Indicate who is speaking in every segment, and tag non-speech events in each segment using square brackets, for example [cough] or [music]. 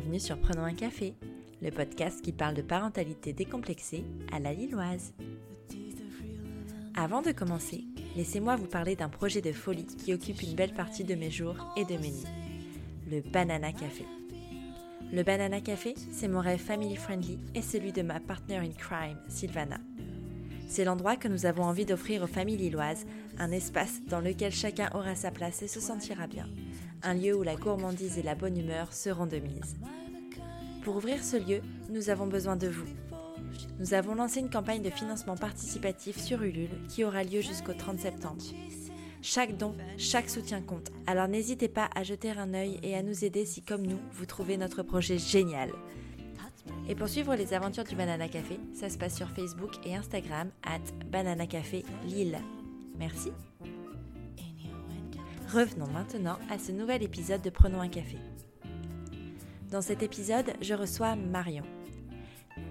Speaker 1: bienvenue sur Prenons un café, le podcast qui parle de parentalité décomplexée à la lilloise. Avant de commencer, laissez-moi vous parler d'un projet de folie qui occupe une belle partie de mes jours et de mes nuits, le Banana Café. Le Banana Café, c'est mon rêve family friendly et celui de ma partner in crime, Sylvana. C'est l'endroit que nous avons envie d'offrir aux familles lilloises, un espace dans lequel chacun aura sa place et se sentira bien, un lieu où la gourmandise et la bonne humeur seront de mise. Pour ouvrir ce lieu, nous avons besoin de vous. Nous avons lancé une campagne de financement participatif sur Ulule qui aura lieu jusqu'au 30 septembre. Chaque don, chaque soutien compte, alors n'hésitez pas à jeter un œil et à nous aider si, comme nous, vous trouvez notre projet génial. Et pour suivre les aventures du Banana Café, ça se passe sur Facebook et Instagram, at Banana Café Lille. Merci. Revenons maintenant à ce nouvel épisode de Prenons un café. Dans cet épisode, je reçois Marion.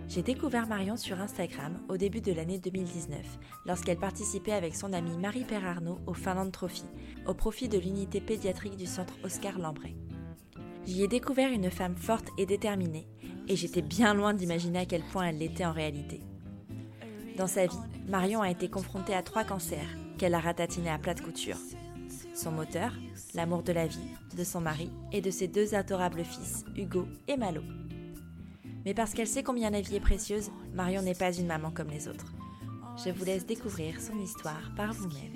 Speaker 1: J'ai découvert Marion sur Instagram au début de l'année 2019, lorsqu'elle participait avec son amie Marie-Père Arnaud au Finland Trophy, au profit de l'unité pédiatrique du centre Oscar Lambray. J'y ai découvert une femme forte et déterminée, et j'étais bien loin d'imaginer à quel point elle l'était en réalité. Dans sa vie, Marion a été confrontée à trois cancers qu'elle a ratatinés à plate couture son moteur, l'amour de la vie, de son mari et de ses deux adorables fils, Hugo et Malo. Mais parce qu'elle sait combien la vie est précieuse, Marion n'est pas une maman comme les autres. Je vous laisse découvrir son histoire par vous-même.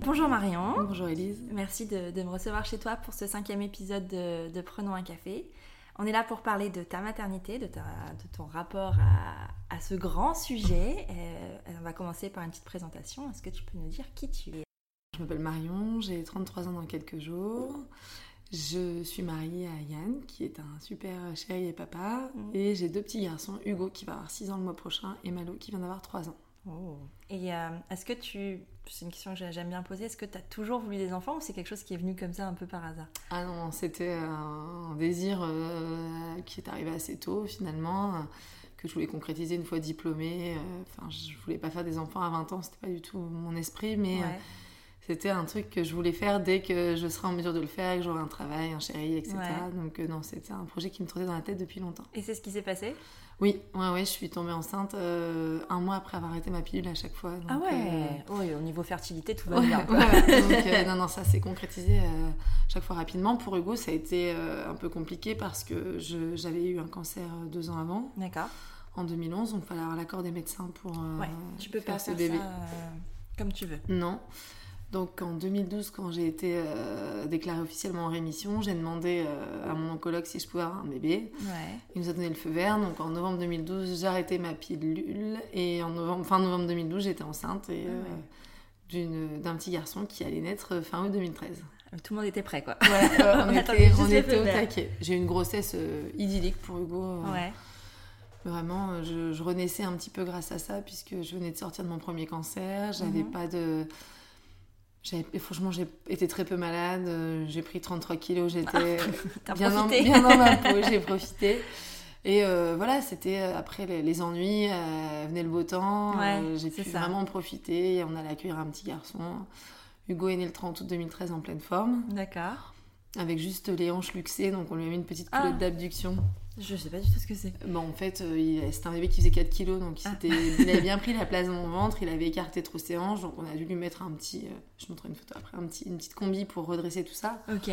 Speaker 1: Bonjour Marion.
Speaker 2: Bonjour Elise.
Speaker 1: Merci de, me recevoir chez toi pour ce cinquième épisode de, Prenons un café. On est là pour parler de ta maternité, de, ton rapport à, ce grand sujet. Euh, on va commencer par une petite présentation. Est-ce que tu peux nous dire qui tu es?
Speaker 2: Je m'appelle Marion, j'ai 33 ans dans quelques jours. Je suis mariée à Yann, qui est un super chéri et papa. Mm. Et j'ai deux petits garçons, Hugo qui va avoir 6 ans le mois prochain et Malo qui vient d'avoir 3 ans.
Speaker 1: Oh. Et euh, est-ce que tu. C'est une question que j'aime bien poser. Est-ce que tu as toujours voulu des enfants ou c'est quelque chose qui est venu comme ça un peu par hasard?
Speaker 2: Ah non, c'était un désir euh, qui est arrivé assez tôt finalement, que je voulais concrétiser une fois diplômée. Euh, enfin, je voulais pas faire des enfants à 20 ans, c'était pas du tout mon esprit, mais. C'était un truc que je voulais faire dès que je serais en mesure de le faire, que j'aurais un travail, un chéri, etc. Donc non, c'était un projet qui me trottait dans la tête depuis longtemps.
Speaker 1: Et c'est ce qui s'est passé?
Speaker 2: Oui, ouais, ouais, je suis tombée enceinte euh, un mois après avoir arrêté ma pilule à chaque fois.
Speaker 1: ah ouais euh, Oui, au niveau fertilité, tout va bien.
Speaker 2: Euh, [laughs] non, non, ça s'est concrétisé chaque fois rapidement. Pour Hugo, ça a été un peu compliqué parce que j'avais eu un cancer deux ans avant.
Speaker 1: D'accord.
Speaker 2: En 2011, donc il fallait avoir l'accord des médecins pour
Speaker 1: ouais, tu peux faire ce bébé. comme tu veux.
Speaker 2: Non. Donc en 2012, quand j'ai été euh, déclarée officiellement en rémission, j'ai demandé euh, à mon oncologue si je pouvais avoir un bébé. Il nous a donné le feu vert. Donc en novembre 2012, j'ai arrêté ma pilule. Et en novembre, fin novembre 2012, j'étais enceinte et, ah euh, d'un petit garçon qui allait naître fin août 2013.
Speaker 1: Tout le monde était prêt, quoi. [laughs]
Speaker 2: on, était, on était au taquet. J'ai eu une grossesse idyllique pour Hugo.
Speaker 1: Ouais.
Speaker 2: Vraiment, je, renaissais un petit peu grâce à ça, puisque je venais de sortir de mon premier cancer. J'avais mhm. pas de franchement, j'ai été très peu malade. Euh, j'ai pris 33 kilos. [laughs] J'étais bien, dans, ma peau. J'ai profité. Et euh, voilà, c'était euh, après les, ennuis, venait le beau temps. j'ai pu vraiment profiter. On allait accueillir un petit garçon. Hugo est né le 30 août 2013 en pleine forme.
Speaker 1: D'accord.
Speaker 2: Avec juste les hanches luxées, donc on lui a mis une petite culotte ah. d'abduction.
Speaker 1: Je sais pas du tout ce que c'est.
Speaker 2: Bon, en fait, c'était un bébé qui faisait 4 kilos, donc il, ah. il, avait bien pris la place dans mon ventre, il avait écarté trop ses hanches, donc on a dû lui mettre un petit, je montrerai une photo après, un petit, une petite combi pour redresser tout ça.
Speaker 1: Ok.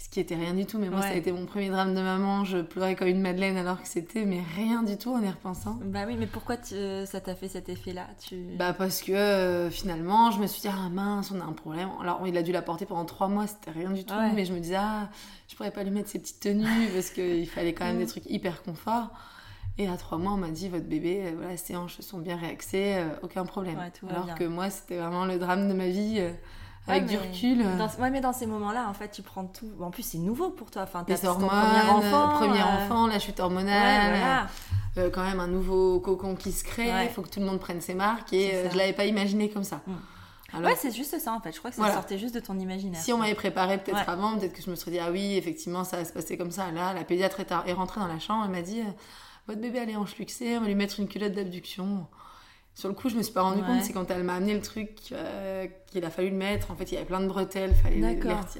Speaker 2: Ce qui était rien du tout, mais moi ça a été mon premier drame de maman, je pleurais comme une madeleine alors que c'était mais rien du tout en y repensant.
Speaker 1: Bah oui, mais pourquoi euh, ça t'a fait cet effet-là? Tu...
Speaker 2: Bah parce que euh, finalement je me suis dit ah mince on a un problème. Alors il a dû la porter pendant trois mois, c'était rien du tout, mais je me disais ah je pourrais pas lui mettre ses petites tenues [laughs] parce qu'il fallait quand même des trucs hyper confort. Et à trois mois, on m'a dit votre bébé, euh, voilà, ses hanches sont bien réaxées, aucun problème. Alors que moi, c'était vraiment le drame de ma vie avec du recul.
Speaker 1: Dans, ouais, mais dans ces moments-là, en fait, tu prends tout. En plus, c'est nouveau pour toi. Enfin,
Speaker 2: Les hormones, premier enfant, premier euh, enfant, la chute hormonale. Euh, quand même un nouveau cocon qui se crée. Il faut que tout le monde prenne ses marques. Et euh, je l'avais pas imaginé comme ça.
Speaker 1: Mm. ouais, c'est juste ça en fait. Je crois que ça sortait juste de ton imaginaire.
Speaker 2: Si on m'avait préparé peut-être avant, peut-être que je me serais dit ah oui, effectivement, ça va se passer comme ça. Là, la pédiatre est, rentrée dans la chambre. Elle m'a dit votre bébé allait en on va lui mettre une culotte d'abduction. Sur le coup, je me suis pas rendu compte, c'est quand elle m'a amené le truc euh, qu'il a fallu le mettre. En fait, il y avait plein de bretelles, fallait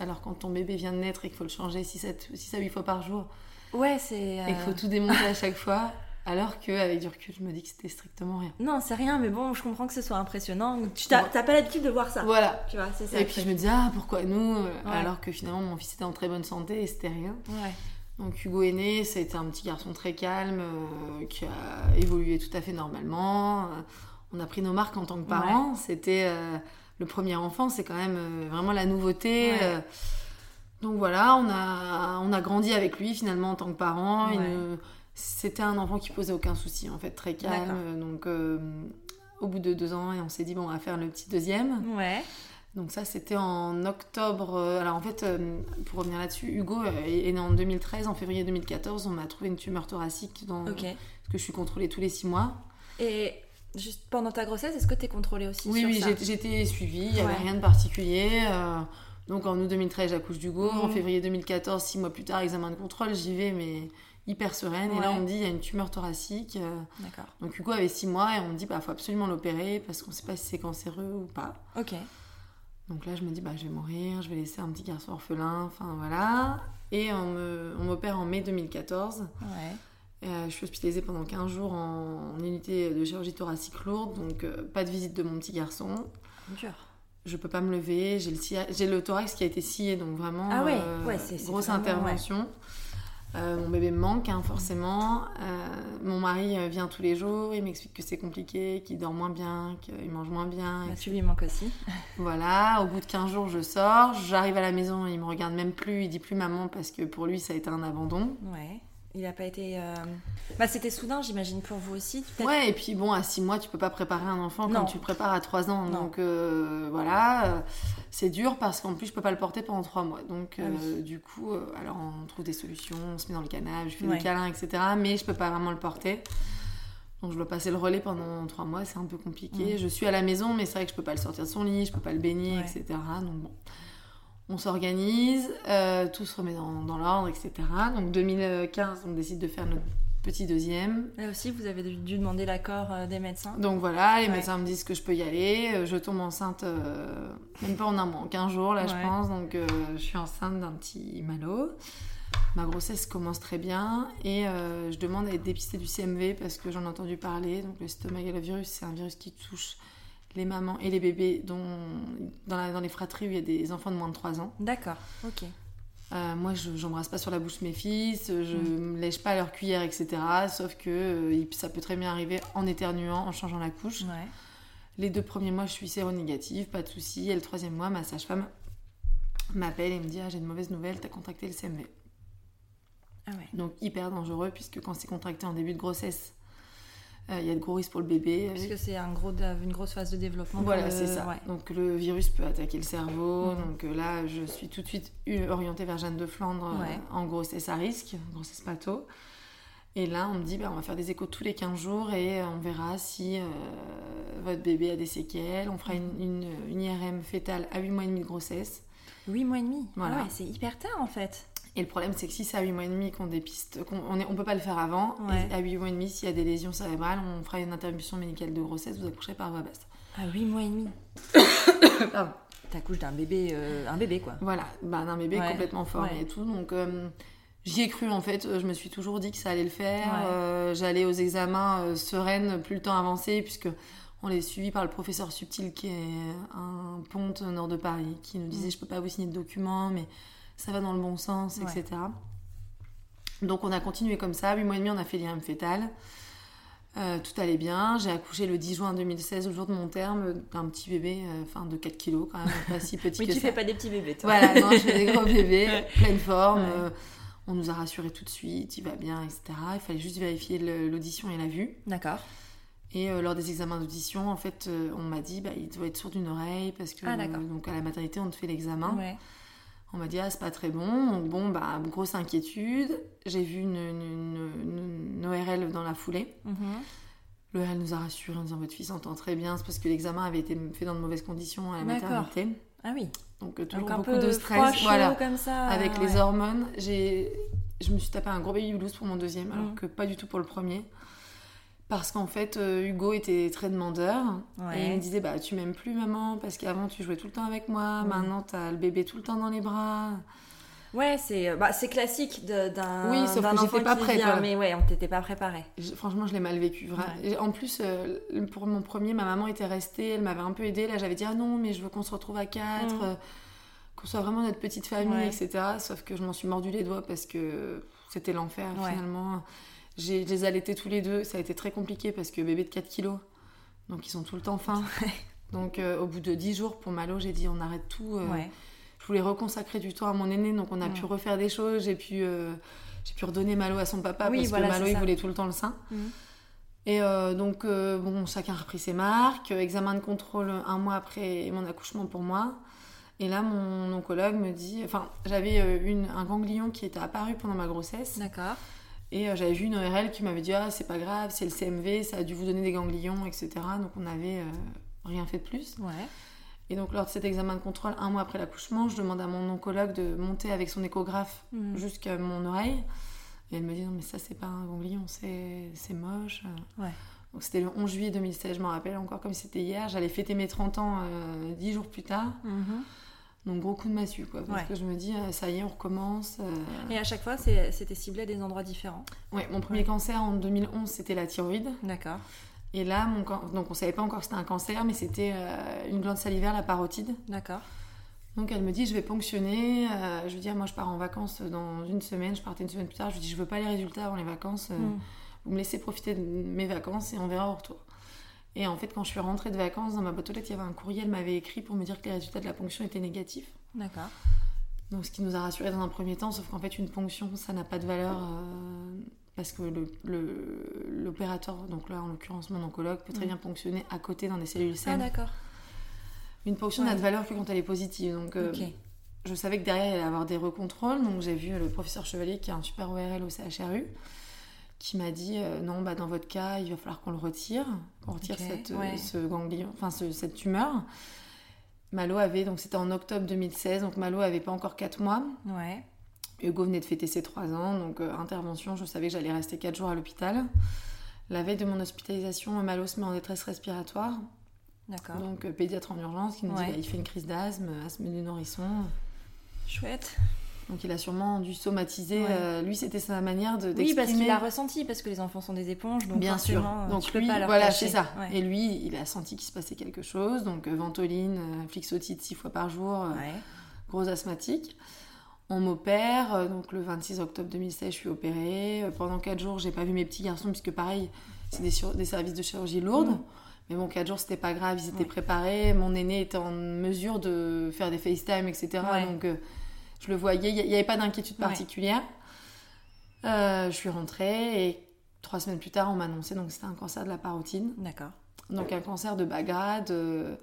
Speaker 2: Alors quand ton bébé vient de naître et qu'il faut le changer 6 à 8 fois par jour.
Speaker 1: Ouais, c'est.
Speaker 2: Et qu'il faut tout démonter à chaque fois. Alors qu'avec du recul, je me dis que c'était strictement rien.
Speaker 1: Non, c'est rien, mais bon, je comprends que ce soit impressionnant. Tu n'as pas l'habitude de voir ça.
Speaker 2: Voilà. Tu vois, c'est ça. Et puis je me dis, ah, pourquoi nous Alors que finalement, mon fils était en très bonne santé et c'était rien. Ouais. Donc Hugo est né, ça a été un petit garçon très calme, euh, qui a évolué tout à fait normalement. Euh, on a pris nos marques en tant que parents. C'était euh, le premier enfant, c'est quand même vraiment la nouveauté. donc voilà, on a, on a grandi avec lui finalement en tant que parents. C'était un enfant qui posait aucun souci, en fait, très calme. Donc au bout de deux ans, et on s'est dit, bon, on va faire le petit deuxième. Ouais. Donc ça, c'était en octobre. Euh, alors en fait, euh, pour revenir là-dessus, Hugo euh, est né en 2013. En février 2014, on m'a trouvé une tumeur thoracique dans... parce que je suis contrôlée tous les six mois.
Speaker 1: Et juste pendant ta grossesse, est-ce que tu es contrôlée aussi
Speaker 2: Oui, oui, j'étais suivie. Il n'y avait rien de particulier. donc en août 2013, j'accouche d'Hugo. En mhm. février 2014, six mois plus tard, examen de contrôle, j'y vais, mais hyper sereine. Et là, on me dit, il y a une tumeur thoracique. D'accord. Donc Hugo avait six mois et on me dit, bah, faut absolument l'opérer parce qu'on ne sait pas si c'est cancéreux ou pas. Ok. Donc là, je me dis, bah, je vais mourir, je vais laisser un petit garçon orphelin, enfin voilà. Et on m'opère en mai 2014. Ouais. Euh, je suis hospitalisée pendant 15 jours en, unité de chirurgie thoracique lourde, donc euh, pas de visite de mon petit garçon. Dur. Je peux pas me lever, j'ai le, le thorax qui a été scié, donc vraiment ah ouais. Euh, grosse intervention. Euh, mon bébé me manque, hein, forcément. Euh, mon mari euh, vient tous les jours, il m'explique que c'est compliqué, qu'il dort moins bien, qu'il mange moins bien.
Speaker 1: Bah, tu lui manques aussi. [laughs]
Speaker 2: voilà, au bout de 15 jours, je sors, j'arrive à la maison, il me regarde même plus, il dit plus maman parce que pour lui, ça a été un abandon.
Speaker 1: Ouais. Il n'a pas été. Euh, bah, c'était soudain, j'imagine, pour vous aussi.
Speaker 2: Ouais, et puis bon, à 6 mois, tu peux pas préparer un enfant comme tu le prépares à 3 ans. Donc euh, voilà, c'est dur parce qu'en plus, je peux pas le porter pendant 3 mois. Donc ah du coup, alors on trouve des solutions, on se met dans le canapé, je fais des câlins, etc. Mais je peux pas vraiment le porter. Donc je dois passer le relais pendant 3 mois, c'est un peu compliqué. Je suis à la maison, mais c'est vrai que je peux pas le sortir de son lit, je peux pas le baigner, etc. Donc bon on s'organise, euh, tout se remet dans, l'ordre, etc. Donc 2015, on décide de faire notre petit deuxième.
Speaker 1: Là aussi, vous avez dû demander l'accord euh, des médecins.
Speaker 2: Donc voilà, les médecins me disent que je peux y aller. Euh, je tombe enceinte, même pas en un mois, en 15 jours là, je pense. Donc je suis enceinte d'un petit malo. Ma grossesse commence très bien et je demande à être dépistée du CMV parce que j'en ai entendu parler. Donc le cytomégalovirus, c'est un virus qui touche les mamans et les bébés dont, dans, les fratries où il y a des enfants de moins de 3 ans.
Speaker 1: D'accord, ok.
Speaker 2: Euh, moi, je n'embrasse pas sur la bouche mes fils, je ne mm. lèche pas leur cuillère, etc. Sauf que euh, ça peut très bien arriver en éternuant, en changeant la couche. Les deux premiers mois, je suis séronégative, pas de souci. Et le troisième mois, ma sage-femme m'appelle et me dit ah, J'ai une mauvaise nouvelle, tu as contracté le CMV. Ah ouais. Donc, hyper dangereux, puisque quand c'est contracté en début de grossesse, euh, il y a de gros risques pour le bébé.
Speaker 1: Puisque c'est un gros, une grosse phase de développement.
Speaker 2: Voilà, c'est ça. Donc le virus peut attaquer le cerveau. Mhm. Donc euh, là, je suis tout de suite orientée vers Jeanne de Flandre euh, en grossesse à risque, grossesse pato. Et là, on me dit, bah, on va faire des échos tous les 15 jours et on verra si votre bébé a des séquelles. On fera une, une, IRM fétale à 8 mois et demi de grossesse.
Speaker 1: 8 mois et demi? Voilà. c'est hyper tard en fait.
Speaker 2: Et le problème, c'est que si c'est à 8 mois et demi qu'on dépiste, qu'on on, on peut pas le faire avant, et à 8 mois et demi, s'il y a des lésions cérébrales, on fera une interruption médicale de grossesse, vous accoucherez par voie basse.
Speaker 1: À 8 mois et demi [coughs] Pardon. T'accouches d'un bébé, euh, un bébé quoi.
Speaker 2: Voilà, bah, d'un bébé complètement formé et tout. Donc euh, j'y ai cru en fait, je me suis toujours dit que ça allait le faire. Euh, j'allais aux examens sereine, plus le temps avançait, puisque on est suivi par le professeur Subtil qui est un ponte nord de Paris, qui nous disait mm. je peux pas vous signer de documents, mais ça va dans le bon sens, etc. Donc on a continué comme ça. 8 mois et demi, on a fait l'IRM fétal. Euh, tout allait bien. J'ai accouché le 10 juin 2016, au jour de mon terme, d'un petit bébé, euh, enfin de 4 kilos quand même, pas si petit [laughs]
Speaker 1: Mais
Speaker 2: que
Speaker 1: tu fais pas des petits bébés, toi.
Speaker 2: Voilà, non, je fais des gros [laughs] bébés, pleine forme. Euh, on nous a rassuré tout de suite, il va bien, etc. Il fallait juste vérifier l'audition et la vue.
Speaker 1: D'accord.
Speaker 2: Et lors des examens d'audition, en fait, on m'a dit, bah, il doit être sourd d'une oreille parce que ah, donc à la maternité, on te fait l'examen. Ouais. On m'a dit, ah, c'est pas très bon. Donc, bon, bah, grosse inquiétude. J'ai vu une, une, ORL dans la foulée. Mm L'ORL nous a rassuré en disant, votre fils entend très bien. C'est parce que l'examen avait été fait dans de mauvaises conditions à la maternité.
Speaker 1: Ah oui.
Speaker 2: Donc, euh, toujours beaucoup de stress. voilà. Comme ça, Avec les hormones. Je me suis tapé un gros baby blues pour mon deuxième, alors mm. que pas du tout pour le premier. Parce qu'en fait, euh, Hugo était très demandeur.
Speaker 1: Ouais.
Speaker 2: Et il me disait bah, Tu m'aimes plus, maman, parce qu'avant, tu jouais tout le temps avec moi.
Speaker 1: Mm.
Speaker 2: Maintenant, t'as le bébé tout le temps dans les bras.
Speaker 1: Ouais, c'est bah, c'est classique d'un
Speaker 2: Oui, sauf que j'étais pas prête,
Speaker 1: mais ouais, on t'était pas préparé.
Speaker 2: Franchement, je l'ai mal vécu. vra-
Speaker 1: Ouais.
Speaker 2: Et En plus, euh, pour mon premier, ma maman était restée, elle m'avait un peu aidée. Là, j'avais dit ah non, mais je veux qu'on se retrouve à quatre,
Speaker 1: Mm.
Speaker 2: euh, qu'on soit vraiment notre petite famille,
Speaker 1: Ouais.
Speaker 2: etc. Sauf que je m'en suis mordu les doigts parce que c'était l'enfer
Speaker 1: Ouais.
Speaker 2: finalement. J'ai je les allaitais tous les deux. Ça a été très compliqué parce que bébé de 4 kilos, donc ils sont tout le temps fins. [laughs] donc euh, au bout de 10 jours pour Malo, j'ai dit on arrête tout. euh,
Speaker 1: Ouais.
Speaker 2: je voulais reconsacrer du temps à mon aîné, donc on a
Speaker 1: Mm.
Speaker 2: pu refaire des choses. J'ai pu, euh, j'ai pu redonner Malo à son papa
Speaker 1: Oui,
Speaker 2: parce
Speaker 1: voilà,
Speaker 2: que Malo il voulait tout le temps le sein.
Speaker 1: Mhm.
Speaker 2: Et donc bon, chacun a repris ses marques. Examen de contrôle un mois après mon accouchement pour moi. Et là, mon oncologue me dit, enfin, j'avais une, un ganglion qui était apparu pendant ma grossesse.
Speaker 1: D'accord.
Speaker 2: Et euh, j'avais vu une ORL qui m'avait dit Ah, c'est pas grave, c'est le CMV, ça a dû vous donner des ganglions, etc. Donc on n'avait euh, rien fait de plus.
Speaker 1: Ouais.
Speaker 2: Et donc lors de cet examen de contrôle, un mois après l'accouchement, je demande à mon oncologue de monter avec son échographe
Speaker 1: Mhm.
Speaker 2: jusqu'à mon oreille. Et elle me dit Non, mais ça, c'est pas un ganglion, c'est moche.
Speaker 1: Ouais.
Speaker 2: Donc c'était le 11 juillet 2016, je m'en rappelle encore comme c'était hier. J'allais fêter mes 30 ans euh, 10 jours plus tard.
Speaker 1: Mhm.
Speaker 2: Donc gros coup de massue, quoi. Parce
Speaker 1: Ouais.
Speaker 2: que je me dis euh, Ça y est, on recommence. euh.
Speaker 1: Et à chaque fois, c'était ciblé à des endroits différents.
Speaker 2: Ouais, mon premier
Speaker 1: Ouais.
Speaker 2: cancer en 2011, c'était la thyroïde.
Speaker 1: D'accord.
Speaker 2: Et là, mon can- donc on savait pas encore que c'était un cancer, mais c'était euh, une glande salivaire, la parotide.
Speaker 1: D'accord.
Speaker 2: Donc elle me dit, je vais ponctionner. Euh, je lui dis, ah, moi je pars en vacances dans une semaine. Je partais une semaine plus tard. Je lui dis, je veux pas les résultats avant les vacances.
Speaker 1: Mhm.
Speaker 2: Vous me laissez profiter de mes vacances et on verra au retour. Et en fait, quand je suis rentrée de vacances, dans ma boîte aux lettres, il y avait un courrier. Elle m'avait écrit pour me dire que les résultats de la ponction étaient négatifs.
Speaker 1: D'accord.
Speaker 2: Donc ce qui nous a rassurés dans un premier temps, sauf qu'en fait, une ponction, ça n'a pas de valeur. euh, parce que le- le- l'opérateur, donc là en l'occurrence mon oncologue, peut très
Speaker 1: Mhm.
Speaker 2: bien ponctionner à côté dans des cellules
Speaker 1: Ah,
Speaker 2: saines.
Speaker 1: d'accord.
Speaker 2: Une ponction
Speaker 1: Ouais.
Speaker 2: n'a de valeur que quand elle est positive. Donc, euh, je savais que derrière, il allait y avoir des recontrôles. Donc, j'ai vu le professeur Chevalier, qui a un super ORL au CHRU, qui m'a dit euh, non, bah, dans votre cas, il va falloir qu'on le retire, qu'on retire cette, euh,
Speaker 1: ouais.
Speaker 2: ce ganglion, enfin, ce- cette tumeur. Malo avait, donc c'était en octobre 2016, donc Malo avait pas encore 4 mois.
Speaker 1: Ouais.
Speaker 2: Hugo venait de fêter ses 3 ans, donc euh, intervention, je savais que j'allais rester 4 jours à l'hôpital. La veille de mon hospitalisation, Malo se met en détresse respiratoire.
Speaker 1: D'accord.
Speaker 2: Donc euh, pédiatre en urgence qui nous
Speaker 1: Ouais.
Speaker 2: dit bah, il fait une crise d'asthme, asthme du nourrisson.
Speaker 1: Chouette.
Speaker 2: Donc il a sûrement dû somatiser.
Speaker 1: Ouais.
Speaker 2: euh, lui c'était sa manière de
Speaker 1: Oui, parce qu'il a ressenti, parce que les enfants sont des éponges, donc
Speaker 2: Bien sûr.
Speaker 1: euh,
Speaker 2: Donc
Speaker 1: tu peux
Speaker 2: lui,
Speaker 1: pas leur
Speaker 2: voilà, c'est ça.
Speaker 1: Ouais.
Speaker 2: Et lui, il a senti qu'il se passait quelque chose. Donc euh, ventoline, euh, flixotide six fois par jour, euh,
Speaker 1: Ouais.
Speaker 2: gros asthmatique. On m'opère, donc le 26 octobre 2016, je suis opérée. Pendant 4 jours, j'ai pas vu mes petits garçons, puisque pareil, c'est des, services de chirurgie lourde.
Speaker 1: Mm.
Speaker 2: Mais bon, 4 jours, c'était pas grave, ils étaient
Speaker 1: Ouais.
Speaker 2: préparés. Mon aîné était en mesure de faire des FaceTime, etc.
Speaker 1: Ouais.
Speaker 2: Donc euh, je le voyais, il n'y avait pas d'inquiétude
Speaker 1: Ouais.
Speaker 2: particulière. Euh, je suis rentrée et trois semaines plus tard, on m'a annoncé donc c'était un cancer de la parotide.
Speaker 1: D'accord.
Speaker 2: Donc un cancer de bas grade, euh,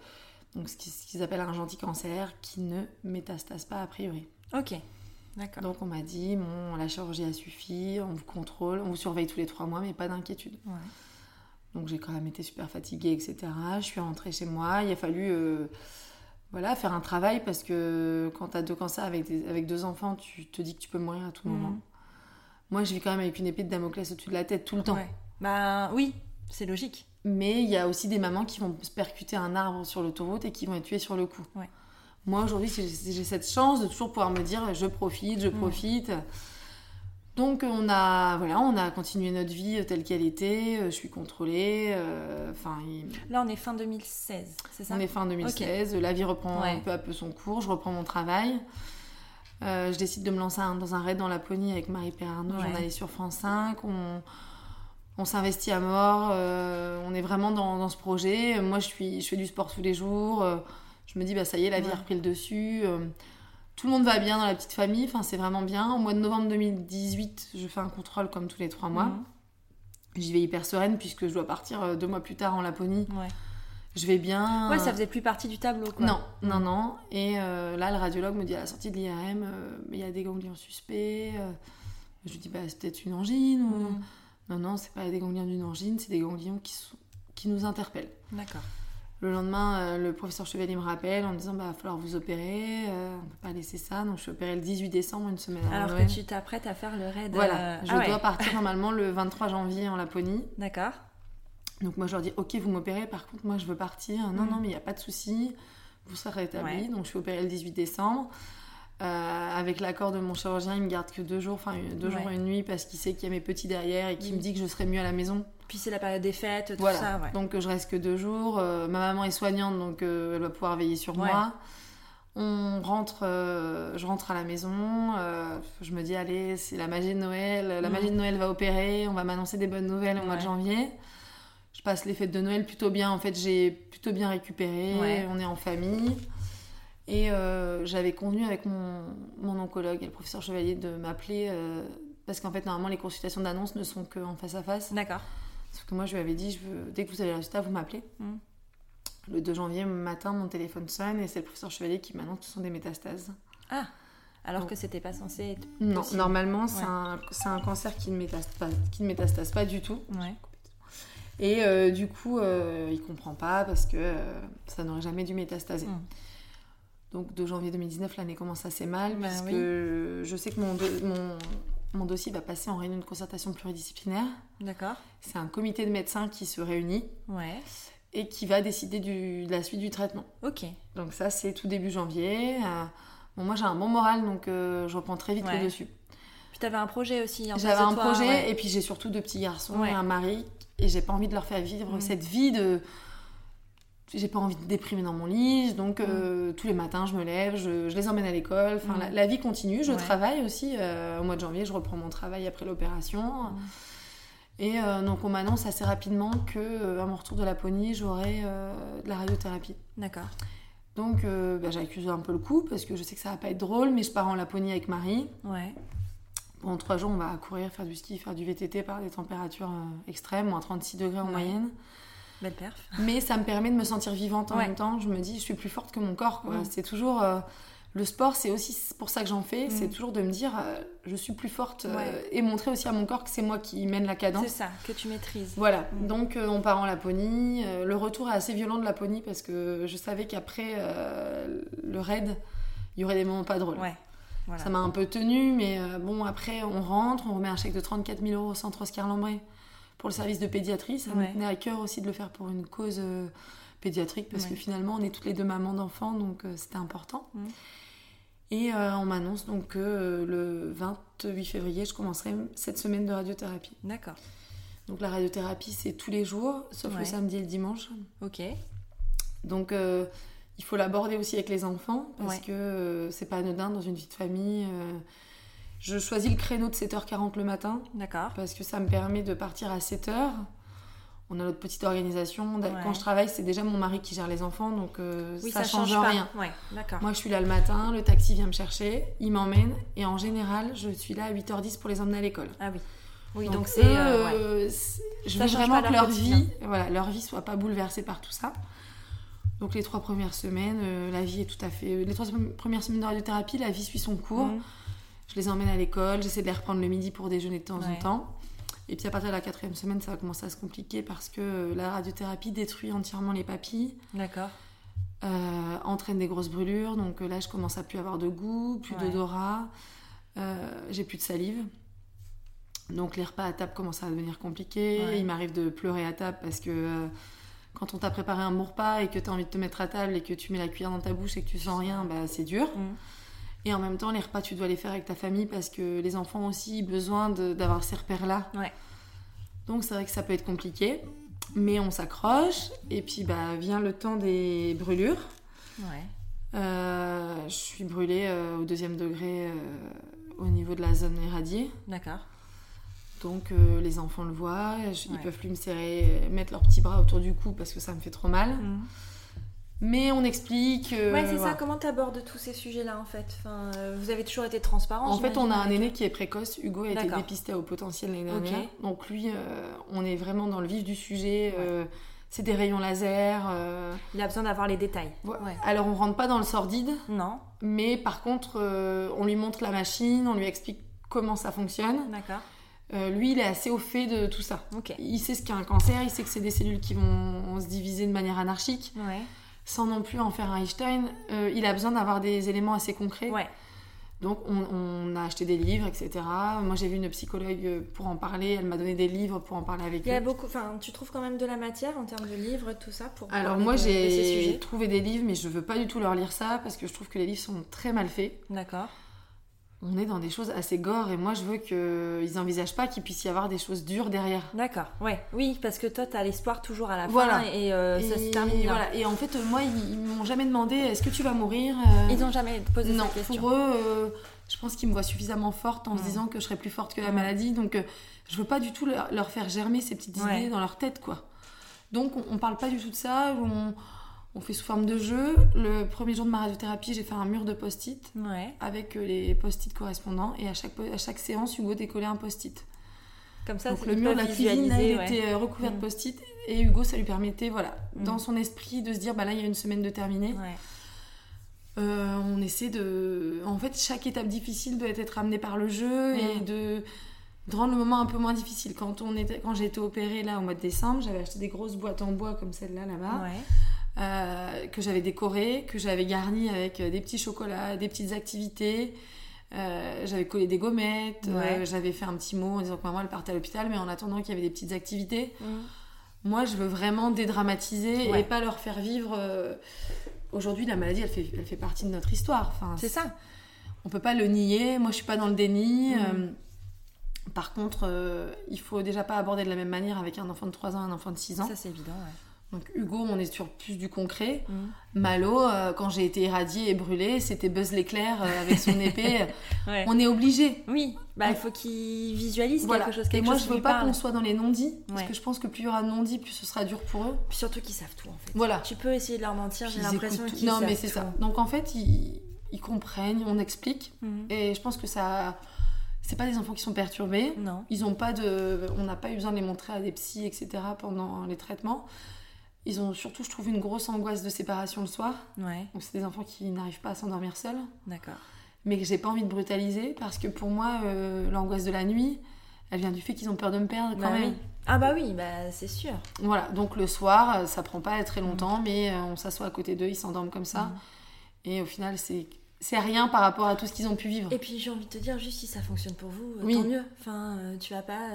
Speaker 2: donc ce qui- ce qu'ils appellent un gentil cancer qui ne métastase pas a priori.
Speaker 1: Ok. D'accord.
Speaker 2: Donc on m'a dit, bon, la chirurgie a suffi, on vous contrôle, on vous surveille tous les trois mois, mais pas d'inquiétude.
Speaker 1: Ouais.
Speaker 2: Donc j'ai quand même été super fatiguée, etc. Je suis rentrée chez moi, il a fallu euh, voilà, faire un travail parce que quand tu as deux cancers avec, des- avec deux enfants, tu te dis que tu peux mourir à tout moment.
Speaker 1: Mhm.
Speaker 2: Moi je vis quand même avec une épée de Damoclès au-dessus de la tête tout le temps.
Speaker 1: Ouais. Bah oui, c'est logique.
Speaker 2: Mais il y a aussi des mamans qui vont se percuter un arbre sur l'autoroute et qui vont être tuées sur le coup.
Speaker 1: Ouais.
Speaker 2: Moi aujourd'hui, j'ai cette chance de toujours pouvoir me dire je profite, je
Speaker 1: Mm.
Speaker 2: profite. Donc on a voilà, on a continué notre vie telle qu'elle était. Je suis contrôlée. euh, il-
Speaker 1: Là, on est fin 2016, c'est ça?
Speaker 2: On est fin 2016. La vie reprend
Speaker 1: Ouais.
Speaker 2: peu à peu son cours. Je reprends mon travail. Euh, je décide de me lancer un- dans un raid dans la Laponie avec Marie-Pierre Arnaud,
Speaker 1: Ouais.
Speaker 2: journaliste sur France 5. On, on s'investit à mort. euh, on est vraiment dans, dans ce projet. Moi, je, suis, je fais du sport tous les jours. euh, je me dis, bah, ça y est, la vie
Speaker 1: Ouais.
Speaker 2: a repris le dessus. Tout le monde va bien dans la petite famille. Enfin, c'est vraiment bien. Au mois de novembre 2018, je fais un contrôle comme tous les trois mois.
Speaker 1: Mhm.
Speaker 2: J'y vais hyper sereine puisque je dois partir euh, deux mois plus tard en Laponie.
Speaker 1: Ouais.
Speaker 2: Je vais bien.
Speaker 1: Ouais, ça faisait plus partie du tableau, quoi.
Speaker 2: Non, non, non. Et euh, là, le radiologue me dit à la sortie de l'IRM, euh, il y a des ganglions suspects. euh. je lui dis, bah, c'est peut-être une angine. ou-
Speaker 1: Mhm.
Speaker 2: Non, non, c'est pas des ganglions d'une angine, c'est des ganglions qui, sont- qui nous interpellent.
Speaker 1: D'accord.
Speaker 2: Le lendemain, euh, le professeur Chevalier me rappelle en me disant, bah, va falloir vous opérer, euh, on peut pas laisser ça. Donc, je suis opérée le 18 décembre, une semaine avant
Speaker 1: Alors
Speaker 2: Noël.
Speaker 1: que tu t'apprêtes à faire le raid.
Speaker 2: Voilà,
Speaker 1: euh,
Speaker 2: je
Speaker 1: ah ouais.
Speaker 2: dois partir normalement le 23 janvier en Laponie.
Speaker 1: D'accord.
Speaker 2: Donc moi je leur dis ok vous m'opérez, par contre moi je veux partir. Non
Speaker 1: Mm.
Speaker 2: non mais il n'y a pas de souci, vous serez rétabli.
Speaker 1: Ouais.
Speaker 2: Donc je suis opérée le 18 décembre. Euh, avec l'accord de mon chirurgien, il me garde que deux jours, enfin deux jours et une nuit parce qu'il sait qu'il y a mes petits derrière et qu'il
Speaker 1: Mm.
Speaker 2: me dit que je serai mieux à la maison.
Speaker 1: Puis c'est la période des fêtes, tout
Speaker 2: Voilà.
Speaker 1: ça, ouais.
Speaker 2: Donc je reste que deux jours. Euh, ma maman est soignante, donc euh, elle va pouvoir veiller sur
Speaker 1: Ouais.
Speaker 2: moi. On rentre, euh, je rentre à la maison. je me dis allez, c'est la magie de Noël. La
Speaker 1: Mhm.
Speaker 2: magie de Noël va opérer. On va m'annoncer des bonnes nouvelles au mois de janvier. Je passe les fêtes de Noël plutôt bien. En fait, j'ai plutôt bien récupéré. On est en famille. Et j'avais convenu avec mon, mon oncologue et le professeur Chevalier de m'appeler parce qu'en fait, normalement, les consultations d'annonce ne sont qu'en face à face.
Speaker 1: D'accord.
Speaker 2: Sauf que moi, je lui avais dit, je veux, dès que vous avez le résultat, vous m'appelez.
Speaker 1: Mm.
Speaker 2: Le 2 janvier matin, mon téléphone sonne et c'est le professeur Chevalier qui m'annonce que ce sont des métastases.
Speaker 1: Ah, alors
Speaker 2: Donc-
Speaker 1: que c'était pas censé être
Speaker 2: Non,
Speaker 1: possible.
Speaker 2: normalement, c'est
Speaker 1: Ouais.
Speaker 2: un, c'est un cancer qui ne, métastase pas, qui ne métastase pas du tout.
Speaker 1: Ouais.
Speaker 2: Et euh, du coup, euh, il comprend pas parce que euh, ça n'aurait jamais dû métastaser.
Speaker 1: Mm.
Speaker 2: Donc, 2 janvier 2019, l'année commence assez mal
Speaker 1: Bah
Speaker 2: puisque
Speaker 1: oui.
Speaker 2: je sais que mon, mon dossier va passer en réunion de concertation pluridisciplinaire.
Speaker 1: D'accord.
Speaker 2: C'est un comité de médecins qui se réunit
Speaker 1: Ouais.
Speaker 2: et qui va décider du- de la suite du traitement.
Speaker 1: Ok.
Speaker 2: Donc ça, c'est tout début janvier. Euh, bon, moi, j'ai un bon moral, donc euh, je reprends très vite
Speaker 1: Ouais.
Speaker 2: le dessus.
Speaker 1: Puis t'avais un projet aussi. face
Speaker 2: J'avais un
Speaker 1: toi,
Speaker 2: projet,
Speaker 1: ouais.
Speaker 2: et puis j'ai surtout deux petits garçons
Speaker 1: Ouais.
Speaker 2: et un mari, et j'ai pas envie de leur faire vivre
Speaker 1: Mm.
Speaker 2: cette vie de... J'ai pas envie de déprimer dans mon lit, donc euh, tous les matins, je me lève, je, je les emmène à l'école. Enfin,
Speaker 1: Mm.
Speaker 2: la, la vie continue. Je
Speaker 1: Ouais.
Speaker 2: travaille aussi. euh, au mois de janvier, je reprends mon travail après l'opération.
Speaker 1: Mm.
Speaker 2: Et euh, donc, on m'annonce assez rapidement que à mon retour de Laponie, j'aurai de la radiothérapie.
Speaker 1: D'accord.
Speaker 2: Donc bah, j'accuse un peu le coup parce que je sais que ça va pas être drôle, mais je pars en Laponie avec Marie.
Speaker 1: Ouais.
Speaker 2: Pendant trois jours, on va courir, faire du ski, faire du VTT par des températures extrêmes, moins 36 degrés en
Speaker 1: Ouais.
Speaker 2: moyenne.
Speaker 1: Belle perf.
Speaker 2: Mais ça me permet de me sentir vivante en
Speaker 1: Ouais.
Speaker 2: même temps. Je me dis, je suis plus forte que mon corps. quoi.
Speaker 1: Mm.
Speaker 2: C'est toujours. euh, le sport, c'est aussi pour ça que j'en fais.
Speaker 1: Mm.
Speaker 2: C'est toujours de me dire, euh, je suis plus forte euh, et montrer aussi à mon corps que c'est moi qui mène la cadence.
Speaker 1: C'est ça, que tu maîtrises.
Speaker 2: Voilà,
Speaker 1: Mm.
Speaker 2: donc on part en Laponie. Le retour est assez violent de Laponie parce que je savais qu'après le raid, il y aurait des moments pas drôles.
Speaker 1: Ouais. Voilà.
Speaker 2: Ça m'a un peu tenu, mais bon, après on rentre, on remet un chèque de 34 000 euros au centre Oscar Lambré pour le service de pédiatrie. Ça
Speaker 1: Ouais.
Speaker 2: me tenait à cœur aussi de le faire pour une cause euh, pédiatrique parce
Speaker 1: Ouais.
Speaker 2: que finalement on est toutes les deux mamans d'enfants, donc euh, c'était important.
Speaker 1: Mm.
Speaker 2: Et euh, on m'annonce donc que euh, le 28 février, je commencerai cette semaine de radiothérapie.
Speaker 1: D'accord.
Speaker 2: Donc la radiothérapie, c'est tous les jours, sauf le samedi et le dimanche.
Speaker 1: Ok.
Speaker 2: Donc il faut l'aborder aussi avec les enfants, parce que c'est pas anodin dans une vie de famille. Je choisis le créneau de 7h40 le matin,
Speaker 1: D'accord.
Speaker 2: parce que ça me permet de partir à 7h. On a notre petite organisation.
Speaker 1: Ouais.
Speaker 2: Quand je travaille, c'est déjà mon mari qui gère les enfants, donc euh,
Speaker 1: Oui,
Speaker 2: ça,
Speaker 1: ça,
Speaker 2: change,
Speaker 1: pas.
Speaker 2: rien.
Speaker 1: Ouais.
Speaker 2: Moi, je suis là le matin, le taxi vient me chercher, il m'emmène, et en général, je suis là à 8h10 pour les emmener à l'école.
Speaker 1: Ah oui. Oui, donc, c'est. euh, ouais.
Speaker 2: euh, je veux vraiment que
Speaker 1: leur
Speaker 2: vie, voilà, leur vie soit pas bouleversée par tout ça. Donc les trois premières semaines, euh, la vie est tout à fait. Les trois premières semaines de radiothérapie, la vie suit son cours.
Speaker 1: Mhm.
Speaker 2: Je les emmène à l'école, j'essaie de les reprendre le midi pour déjeuner de temps en temps. Et puis à partir de la quatrième semaine, ça va commencer à se compliquer parce que euh, la radiothérapie détruit entièrement les papilles,
Speaker 1: D'accord.
Speaker 2: euh, entraîne des grosses brûlures. Donc euh, là, je commence à plus avoir de goût, plus
Speaker 1: Ouais.
Speaker 2: d'odorat, euh, j'ai plus de salive. Donc les repas à table commencent à devenir compliqués.
Speaker 1: Ouais.
Speaker 2: Il m'arrive de pleurer à table parce que euh, quand on t'a préparé un bon repas et que tu as envie de te mettre à table et que tu mets la cuillère dans ta bouche et que tu sens rien, bah, c'est dur.
Speaker 1: Mhm.
Speaker 2: Et en même temps, les repas, tu dois les faire avec ta famille parce que les enfants ont aussi besoin d'avoir ces repères-là.
Speaker 1: Ouais.
Speaker 2: Donc c'est vrai que ça peut être compliqué. Mais on s'accroche. Et puis bah, vient le temps des brûlures.
Speaker 1: Ouais.
Speaker 2: Euh, je suis brûlée euh, au deuxième degré euh, au niveau de la zone irradiée.
Speaker 1: D'accord.
Speaker 2: Donc les enfants le voient, je- ils
Speaker 1: Ouais.
Speaker 2: peuvent plus me serrer, mettre leurs petits bras autour du cou parce que ça me fait trop mal.
Speaker 1: Mhm.
Speaker 2: Mais on explique. euh,
Speaker 1: ouais, c'est
Speaker 2: voilà.
Speaker 1: ça. Comment t'abordes tous ces sujets-là en fait? Enfin, euh, Vous avez toujours été transparent
Speaker 2: En fait, on a un aîné qui est précoce. Hugo a été dépisté au potentiel l'année dernière. Donc lui, euh, on est vraiment dans le vif du sujet. euh, c'est des rayons laser.
Speaker 1: Il a besoin d'avoir les détails. Ouais.
Speaker 2: Alors on rentre pas dans le sordide,
Speaker 1: Non.
Speaker 2: mais par contre, on lui montre la machine, on lui explique comment ça fonctionne.
Speaker 1: D'accord.
Speaker 2: Euh, lui, il est assez au fait de tout ça.
Speaker 1: Ok.
Speaker 2: Il sait ce qu'est un cancer, il sait que c'est des cellules qui vont se diviser de manière anarchique,
Speaker 1: Ouais.
Speaker 2: Sans non plus en faire un Einstein. Euh, il a besoin d'avoir des éléments assez concrets.
Speaker 1: Ouais.
Speaker 2: Donc on, a acheté des livres, etc. Moi j'ai vu une psychologue pour en parler, elle m'a donné des livres pour en parler avec
Speaker 1: Il y a beaucoup, enfin tu trouves quand même de la matière en termes de livres, tout ça pour
Speaker 2: Alors moi j'ai trouvé des livres mais je veux pas du tout leur lire ça parce que je trouve que les livres sont très mal faits.
Speaker 1: D'accord.
Speaker 2: On est dans des choses assez gore et moi je veux qu'ils n'envisagent pas qu'il puisse y avoir des choses dures derrière.
Speaker 1: D'accord, ouais, oui, parce que toi tu as l'espoir toujours à la fin et, euh, ça se termine.
Speaker 2: Voilà. Et en fait, moi ils, m'ont jamais demandé est-ce que tu vas mourir euh?
Speaker 1: Ils n'ont jamais posé cette question.
Speaker 2: Pour eux, euh, je pense qu'ils me voient suffisamment forte en se disant que je serai plus forte que la maladie. Donc je veux pas du tout leur, faire germer ces petites idées dans leur tête, quoi. Donc on, on, parle pas du tout de ça. On, on fait sous forme de jeu. Le premier jour de ma radiothérapie, j'ai fait un mur de post-it avec euh, les post-it correspondants. Et à chaque, à chaque séance, Hugo décollait un post-it.
Speaker 1: Comme ça,
Speaker 2: Donc le mur de la cuisine, il était euh, recouvert de mm. post-it. Et Hugo, ça lui permettait, voilà, mm. dans son esprit, de se dire, bah là, il y a une semaine de terminer. Euh, on essaie de... En fait, chaque étape difficile doit être amenée par le jeu et mm. de de rendre le moment un peu moins difficile. Quand, on était, quand j'ai été opérée là au mois de décembre, j'avais acheté des grosses boîtes en bois comme celle-là là-bas. Euh, que j'avais décoré, que j'avais garni avec euh, des petits chocolats, des petites activités. Euh, j'avais collé des gommettes, j'avais fait un petit mot en disant que maman elle partait à l'hôpital, mais en attendant qu'il y avait des petites activités. Mm. Moi, je veux vraiment dédramatiser et pas leur faire vivre. Aujourd'hui, la maladie, elle fait, elle fait partie de notre histoire. Enfin,
Speaker 1: c'est ça.
Speaker 2: On peut pas le nier. Moi, je suis pas dans le déni. Mm. par contre, il faut déjà pas aborder de la même manière avec un enfant de 3 ans et un enfant de 6 ans.
Speaker 1: Ça, c'est évident, ouais.
Speaker 2: Donc Hugo, on est sur plus du concret. Mm. Malo, euh, quand j'ai été irradiée et brûlée, c'était Buzz l'éclair euh, avec son [laughs] épée. On est obligé.
Speaker 1: Oui, bah, il faut qu'il visualise quelque chose. Quelque
Speaker 2: et moi,
Speaker 1: je
Speaker 2: veux pas qu'on soit dans les non-dits, parce que je pense que plus il y aura de non-dits, plus ce sera dur pour eux.
Speaker 1: Puis surtout qu'ils savent tout, en fait.
Speaker 2: Voilà.
Speaker 1: Tu peux essayer de leur mentir, j'ai l'impression qu'ils Non,
Speaker 2: mais c'est ça. Donc en fait, ils, comprennent, on explique. Mm. Et je pense que ça c'est pas des enfants qui sont perturbés.
Speaker 1: Non.
Speaker 2: Ils ont pas de, on n'a pas eu besoin de les montrer à des psys, etc. pendant les traitements. Ils ont surtout, je trouve, une grosse angoisse de séparation le soir.
Speaker 1: Ouais.
Speaker 2: Donc c'est des enfants qui n'arrivent pas à s'endormir seuls.
Speaker 1: D'accord.
Speaker 2: Mais que j'ai pas envie de brutaliser parce que pour moi, euh, l'angoisse de la nuit, elle vient du fait qu'ils ont peur de me perdre quand bah même.
Speaker 1: Ah bah oui, bah c'est sûr.
Speaker 2: Voilà, donc le soir, euh, ça prend pas très longtemps, mais euh, on s'assoit à côté d'eux, ils s'endorment comme ça. Mm. Et au final, c'est c'est rien par rapport à tout ce qu'ils ont pu vivre.
Speaker 1: Et puis j'ai envie de te dire, juste si ça fonctionne pour vous, tant mieux. Enfin, tu vas pas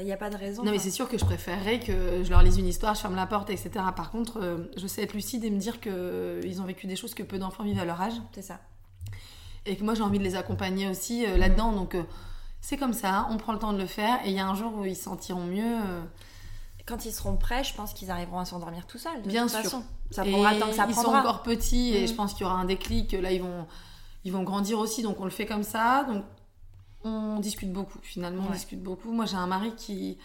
Speaker 1: il n'y a pas de raison.
Speaker 2: Non, mais c'est sûr que je préférerais que je leur lise une histoire, je ferme la porte, etc. Par contre, euh, je sais être lucide et me dire qu'ils euh, ont vécu des choses que peu d'enfants vivent à leur âge.
Speaker 1: C'est ça.
Speaker 2: Et que moi, j'ai envie de les accompagner aussi euh, là-dedans. Donc, c'est comme ça, on prend le temps de le faire. Et il y a un jour où ils se sentiront mieux.
Speaker 1: Quand ils seront prêts, je pense qu'ils arriveront à s'endormir tout seuls.
Speaker 2: Bien
Speaker 1: sûr.
Speaker 2: Façon.
Speaker 1: Ça prendra tant que ça
Speaker 2: Ils sont encore petits et je pense qu'il y aura un déclic. Là, ils vont, ils vont grandir aussi. Donc, on le fait comme ça. Donc, on discute beaucoup. Finalement, on discute beaucoup. Moi, j'ai un mari qui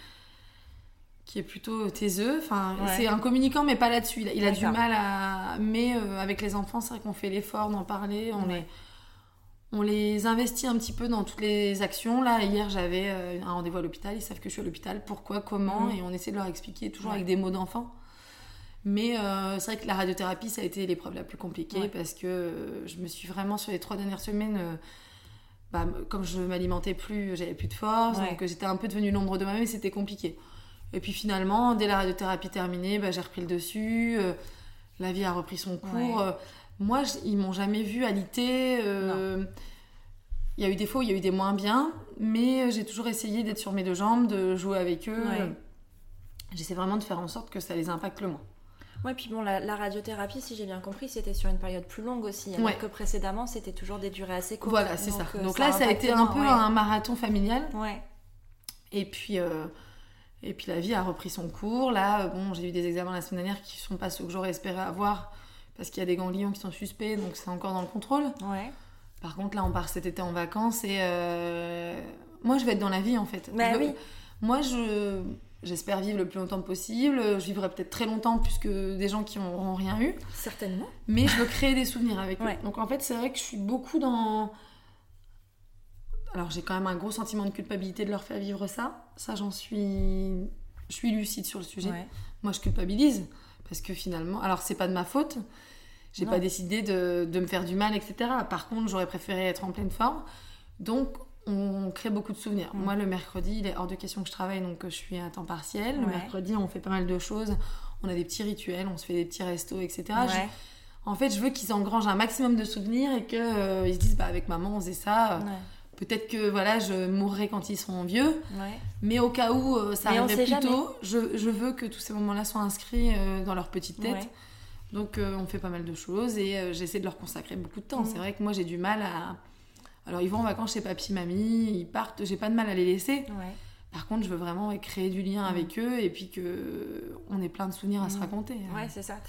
Speaker 2: qui est plutôt taiseux. Enfin, c'est un communicant, mais pas là-dessus. Il, a, du mal à. Mais euh, avec les enfants, c'est vrai qu'on fait l'effort d'en parler. On les, on les investit un petit peu dans toutes les actions. Là, hier, j'avais euh, un rendez-vous à l'hôpital. Ils savent que je suis à l'hôpital. Pourquoi, comment, et on essaie de leur expliquer toujours avec des mots d'enfant. Mais euh, c'est vrai que la radiothérapie, ça a été l'épreuve la plus compliquée parce que je me suis vraiment sur les trois dernières semaines. Bah, comme je m'alimentais plus, j'avais plus de force, donc j'étais un peu devenue l'ombre de moi-même et c'était compliqué. Et puis finalement, dès la radiothérapie terminée, bah, j'ai repris le dessus. Euh, la vie a repris son cours. Euh, moi, ils m'ont jamais vu alité. Euh, il y a eu des fois où il y a eu des moins bien, mais j'ai toujours essayé d'être sur mes deux jambes, de jouer avec eux. J'essaie vraiment de faire en sorte que ça les impacte le moins.
Speaker 1: Ouais, puis bon, la, radiothérapie, si j'ai bien compris, c'était sur une période plus longue aussi. Alors que précédemment, c'était toujours des durées assez courtes.
Speaker 2: Voilà, c'est ça. Donc là, ça a été un peu un marathon familial.
Speaker 1: Ouais.
Speaker 2: Et puis, et puis la vie a repris son cours. Là, euh, bon, j'ai eu des examens la semaine dernière qui ne sont pas ceux que j'aurais espéré avoir parce qu'il y a des ganglions qui sont suspects, donc c'est encore dans le contrôle.
Speaker 1: Ouais.
Speaker 2: Par contre, là, on part cet été en vacances et euh, moi, je vais être dans la vie en fait.
Speaker 1: Bah oui.
Speaker 2: Moi, je j'espère vivre le plus longtemps possible. Je vivrai peut-être très longtemps puisque des gens qui n'auront rien eu.
Speaker 1: Certainement.
Speaker 2: Mais je veux créer des souvenirs avec eux. Donc en fait, c'est vrai que je suis beaucoup dans alors j'ai quand même un gros sentiment de culpabilité de leur faire vivre ça. Ça, j'en suis. Je suis lucide sur le sujet. Moi, je culpabilise parce que finalement. Alors, c'est pas de ma faute. J'ai pas décidé de, me faire du mal, etc. Par contre, j'aurais préféré être en pleine forme. Donc, on crée beaucoup de souvenirs. Mm. Moi, le mercredi, il est hors de question que je travaille, donc je suis à temps partiel. Le mercredi, on fait pas mal de choses. On a des petits rituels, on se fait des petits restos, etc. En fait, je veux qu'ils engrangent un maximum de souvenirs et qu'ils ils se disent bah, avec maman, on faisait ça. Peut-être que voilà, je mourrai quand ils seront vieux. Mais au cas où ça arriverait plus tôt, je, je, veux que tous ces moments-là soient inscrits dans leur petite tête. Donc on fait pas mal de choses et j'essaie de leur consacrer beaucoup de temps. Mm. C'est vrai que moi j'ai du mal à alors ils vont en vacances chez papy, mamie, ils partent, j'ai pas de mal à les laisser. Par contre, je veux vraiment créer du lien avec eux et puis que on ait plein de souvenirs à se raconter.
Speaker 1: Hein. Ouais, c'est ça.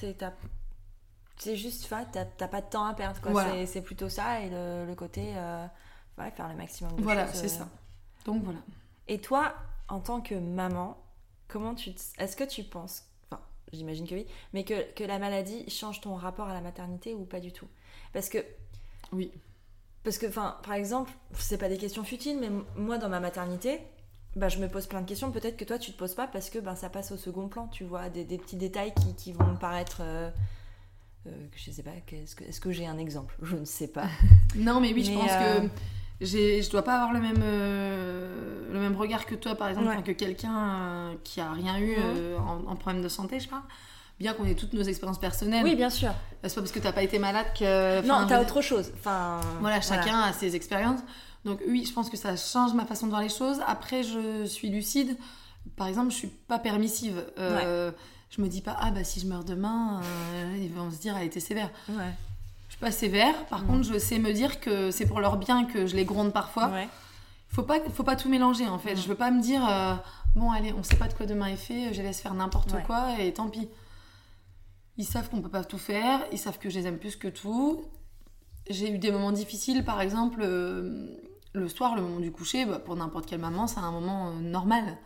Speaker 1: C'est juste, t'as pas de temps à perdre. C'est plutôt ça et le, côté euh, faire le maximum de
Speaker 2: voilà, c'est euh. ça. Donc voilà.
Speaker 1: Et toi, en tant que maman, comment tu est-ce que tu penses, enfin, j'imagine que oui, mais que, que la maladie change ton rapport à la maternité ou pas du tout? Parce que
Speaker 2: oui.
Speaker 1: Parce que, enfin, par exemple, c'est pas des questions futiles, mais moi, dans ma maternité, bah, je me pose plein de questions. Peut-être que toi, tu te poses pas parce que ben, ça passe au second plan, tu vois, des, petits détails qui, qui vont paraître. Euh, euh, je sais pas, est-ce que, est que j'ai un exemple? Je ne sais pas. [laughs]
Speaker 2: non, mais oui, je pense que euh, je dois pas avoir le même, le même regard que toi, par exemple, que quelqu'un qui a rien eu en, en, problème de santé, je parle bien qu'on ait toutes nos expériences personnelles.
Speaker 1: Oui, bien sûr.
Speaker 2: C'est pas parce que t'as pas été malade que.
Speaker 1: Non, t'as autre chose. Enfin,
Speaker 2: voilà, chacun a ses expériences. Donc oui, je pense que ça change ma façon de voir les choses. Après, je suis lucide. Par exemple, je suis pas permissive. Euh, Je me dis pas ah bah si je meurs demain, euh, ils vont se dire elle était sévère. Ouais. Je suis pas sévère. Par contre, je sais me dire que c'est pour leur bien que je les gronde parfois. Ouais. Faut pas, faut pas tout mélanger en fait. Je veux pas me dire euh, bon allez, on sait pas de quoi demain est fait, je laisse faire n'importe quoi et tant pis. Ils savent qu'on peut pas tout faire, ils savent que je les aime plus que tout. J'ai eu des moments difficiles, par exemple, euh, le soir, le moment du coucher, bah, pour n'importe quelle maman, c'est un moment euh, normal.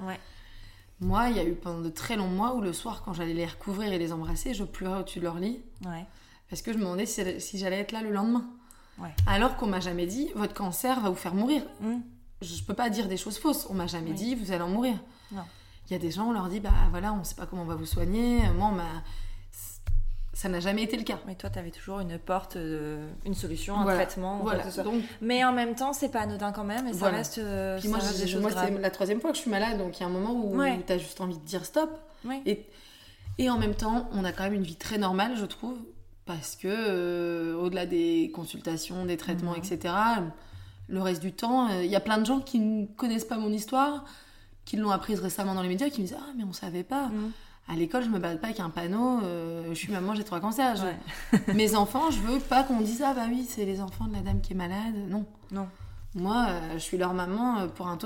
Speaker 2: Moi, il y a eu pendant de très longs mois où le soir, quand j'allais les recouvrir et les embrasser, je pleurais au-dessus de leur lit. Parce que je me demandais si, j'allais être là le lendemain. Alors qu'on m'a jamais dit, votre cancer va vous faire mourir. Mm. Je peux pas dire des choses fausses. On m'a jamais dit, vous allez en mourir. Il y a des gens, on leur dit, bah voilà, on sait pas comment on va vous soigner. Moi, on m'a ça n'a jamais été le cas.
Speaker 1: Mais toi, tu avais toujours une porte, euh, une solution, un traitement. Voilà. Donc... Mais en même temps, c'est pas anodin quand même et ça reste, euh,
Speaker 2: Puis moi, des moi c'est la troisième fois que je suis malade, donc il y a un moment où tu as juste envie de dire stop. Et, et en même temps, on a quand même une vie très normale, je trouve, parce que euh, au-delà des consultations, des traitements, mhm. etc., le reste du temps, il y a plein de gens qui ne connaissent pas mon histoire, qui l'ont apprise récemment dans les médias, qui me disent Ah, mais on savait pas. Mhm à l'école, je me balade pas avec un panneau, euh, je suis maman, j'ai trois cancers. [laughs] Mes enfants, je veux pas qu'on dise ah bah oui, c'est les enfants de la dame qui est malade. Non.
Speaker 1: Non.
Speaker 2: Moi, euh, je suis leur maman euh, pour un,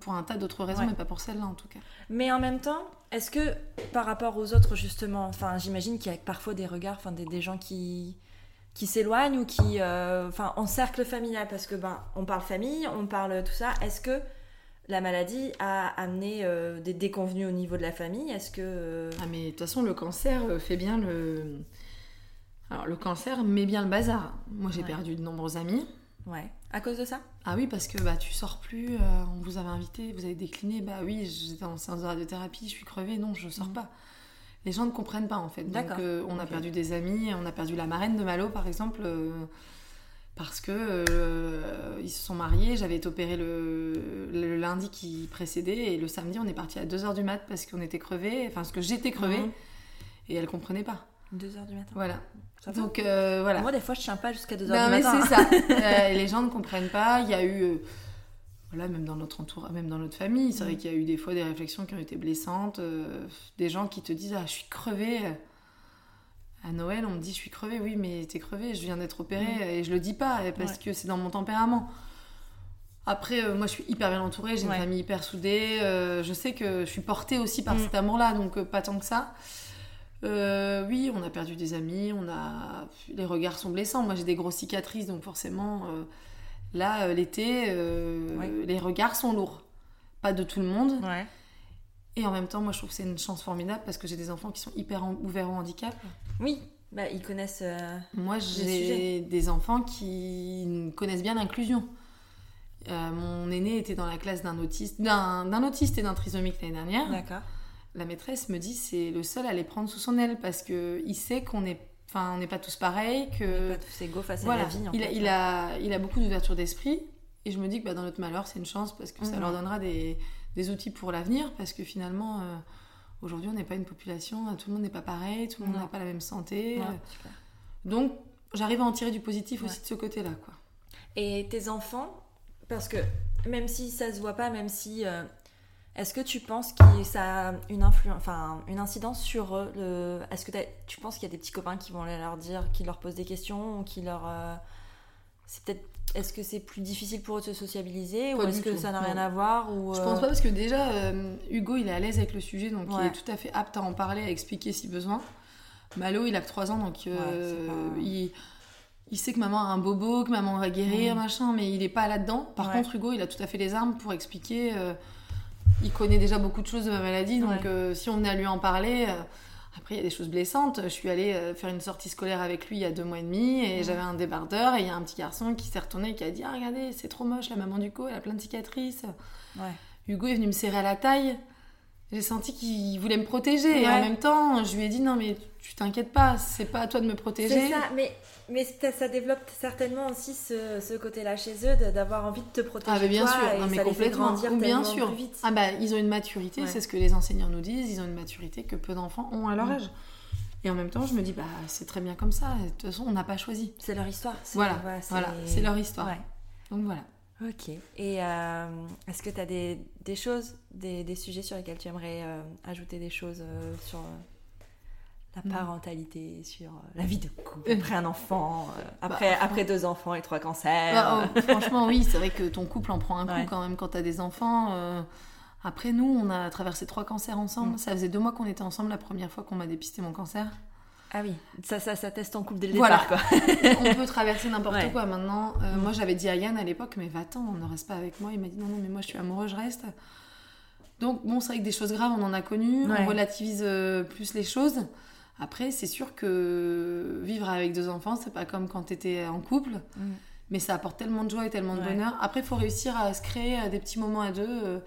Speaker 2: pour un tas d'autres raisons, mais pas pour celle-là en tout cas.
Speaker 1: Mais en même temps, est-ce que par rapport aux autres, justement, enfin, j'imagine qu'il y a parfois des regards, enfin, des, des gens qui qui s'éloignent ou qui, enfin, en cercle familial, parce que ben, on parle famille, on parle tout ça. Est-ce que la maladie a amené euh, des déconvenus au niveau de la famille Est-ce que... Euh,
Speaker 2: ah mais de toute façon, le cancer euh, fait bien le... Alors le cancer met bien le bazar. Moi j'ai perdu de nombreux amis.
Speaker 1: Ouais. À cause de ça?
Speaker 2: Ah oui, parce que bah tu sors plus, on vous avait invité, vous avez décliné, bah oui, j'étais en séance de radiothérapie, je suis crevée, non, je sors mm. pas. Les gens ne comprennent pas en fait. Donc on a perdu des amis, on a perdu la marraine de Malo par exemple parce que euh, ils se sont mariés, j'avais été opérée le, lundi qui précédait et le samedi on est parti à 2h du mat parce qu'on était crevés, enfin parce que j'étais crevée mhm. et elle comprenait pas.
Speaker 1: 2h du matin.
Speaker 2: Voilà. Donc euh, voilà.
Speaker 1: Moi des fois je tiens pas jusqu'à 2h du
Speaker 2: matin.
Speaker 1: mais
Speaker 2: c'est ça. [laughs] Euh, les gens ne comprennent pas, il y a eu voilà, même dans notre entourage, même dans notre famille, c'est vrai mhm. qu'il y a eu des fois des réflexions qui ont été blessantes, des gens qui te disent ah je suis crevée à Noël, on me dit je suis crevée, oui, mais t'es crevée, je viens d'être opérée et je le dis pas parce que c'est dans mon tempérament. Après, euh, moi je suis hyper bien entourée, j'ai une famille hyper soudée, euh, je sais que je suis portée aussi par mm. cet amour-là, donc euh, pas tant que ça. oui, on a perdu des amis, on a les regards sont blessants. Moi j'ai des grosses cicatrices, donc forcément là l'été, les regards sont lourds. Pas de tout le monde. Et en même temps, moi je trouve que c'est une chance formidable parce que j'ai des enfants qui sont hyper ouverts au handicap.
Speaker 1: Oui, bah, ils connaissent. Euh,
Speaker 2: Moi, j'ai des enfants qui connaissent bien l'inclusion. Euh, mon aîné était dans la classe d'un autiste, d'un autiste et d'un trisomique l'année dernière.
Speaker 1: D'accord.
Speaker 2: La maîtresse me dit c'est le seul à les prendre sous son aile parce que il sait qu'on est, enfin, on n'est pas tous pareils, que. On
Speaker 1: pas tous égaux face à la vie.
Speaker 2: il, a, il, a, il a beaucoup d'ouverture d'esprit et je me dis que bah, dans notre malheur c'est une chance parce que ça mhm. leur donnera des, des outils pour l'avenir parce que finalement. Euh, Aujourd'hui, on n'est pas une population, tout le monde n'est pas pareil, tout le monde n'a pas la même santé. Donc, j'arrive à en tirer du positif aussi de ce côté-là, quoi.
Speaker 1: Et tes enfants, parce que même si ça se voit pas, même si euh, est-ce que tu penses que ça a une influence, enfin une incidence sur eux le... Est-ce que tu penses qu'il y a des petits copains qui vont aller leur dire, qui leur posent des questions, ou qui leur, euh, c'est peut-être, est-ce que c'est plus difficile pour eux de se sociabiliser, ou est-ce que ça n'a rien à voir, ou
Speaker 2: Je pense pas parce que déjà Hugo il est à l'aise avec le sujet, donc il est tout à fait apte à en parler, à expliquer si besoin. Malo il a que 3 ans, donc il il sait que maman a un bobo, que maman va guérir, machin, mais il est pas là-dedans. Par contre, Hugo, il a tout à fait les armes pour expliquer. Euh, il connaît déjà beaucoup de choses de ma maladie, donc euh, si on venait à lui en parler. Euh, après, il y a des choses blessantes. Je suis allée faire une sortie scolaire avec lui il y a deux mois et demi, et j'avais un débardeur, et il y a un petit garçon qui s'est retourné et qui a dit Ah, regardez, c'est trop moche, la maman du co, elle a plein de cicatrices. Hugo est venu me serrer à la taille. J'ai senti qu'il voulait me protéger, et en même temps, je lui ai dit Non, mais tu t'inquiètes pas, c'est pas à toi de me protéger.
Speaker 1: C'est ça, mais mais ça développe certainement aussi ce, ce côté-là chez eux, d'avoir envie de te protéger.
Speaker 2: Ah, bien
Speaker 1: toi,
Speaker 2: sûr, non, mais
Speaker 1: ça
Speaker 2: complètement.
Speaker 1: Les fait grandir
Speaker 2: bien sûr.
Speaker 1: Plus vite.
Speaker 2: Ah bah, ils ont une maturité, c'est ce que les enseignants nous disent, ils ont une maturité que peu d'enfants ont à leur âge. Et en même temps, je me dis, bah, c'est très bien comme ça, de toute façon, on n'a pas choisi.
Speaker 1: C'est leur histoire.
Speaker 2: Voilà, voilà c'est leur histoire. Donc voilà.
Speaker 1: Ok. Et euh, est-ce que tu as des, des choses, des, des, sujets sur lesquels tu aimerais euh, ajouter des choses euh, sur la mm. parentalité, sur euh, la vie de couple, euh. après un enfant, euh, bah, après, après deux enfants et trois cancers.
Speaker 2: Bah, oh, franchement, oui, c'est vrai que ton couple en prend un coup quand même quand tu as des enfants. Après, nous, on a traversé trois cancers ensemble. Mm. Ça faisait deux mois qu'on était ensemble la première fois qu'on m'a dépisté mon cancer.
Speaker 1: Ah oui, ça, ça, ça teste ton couple dès le
Speaker 2: voilà.
Speaker 1: départ. [laughs]
Speaker 2: on peut traverser n'importe quoi maintenant. Mm. Moi, j'avais dit à Yann à l'époque, mais va-t'en, on ne reste pas avec moi. Il m'a dit non, non, mais moi, je suis amoureux, je reste. Donc, bon, c'est vrai que des choses graves, on en a connu. On relativise plus les choses. Après, c'est sûr que vivre avec deux enfants, c'est pas comme quand tu étais en couple, mm. mais ça apporte tellement de joie et tellement de bonheur. Après, il faut réussir à se créer euh, des petits moments à deux. Euh,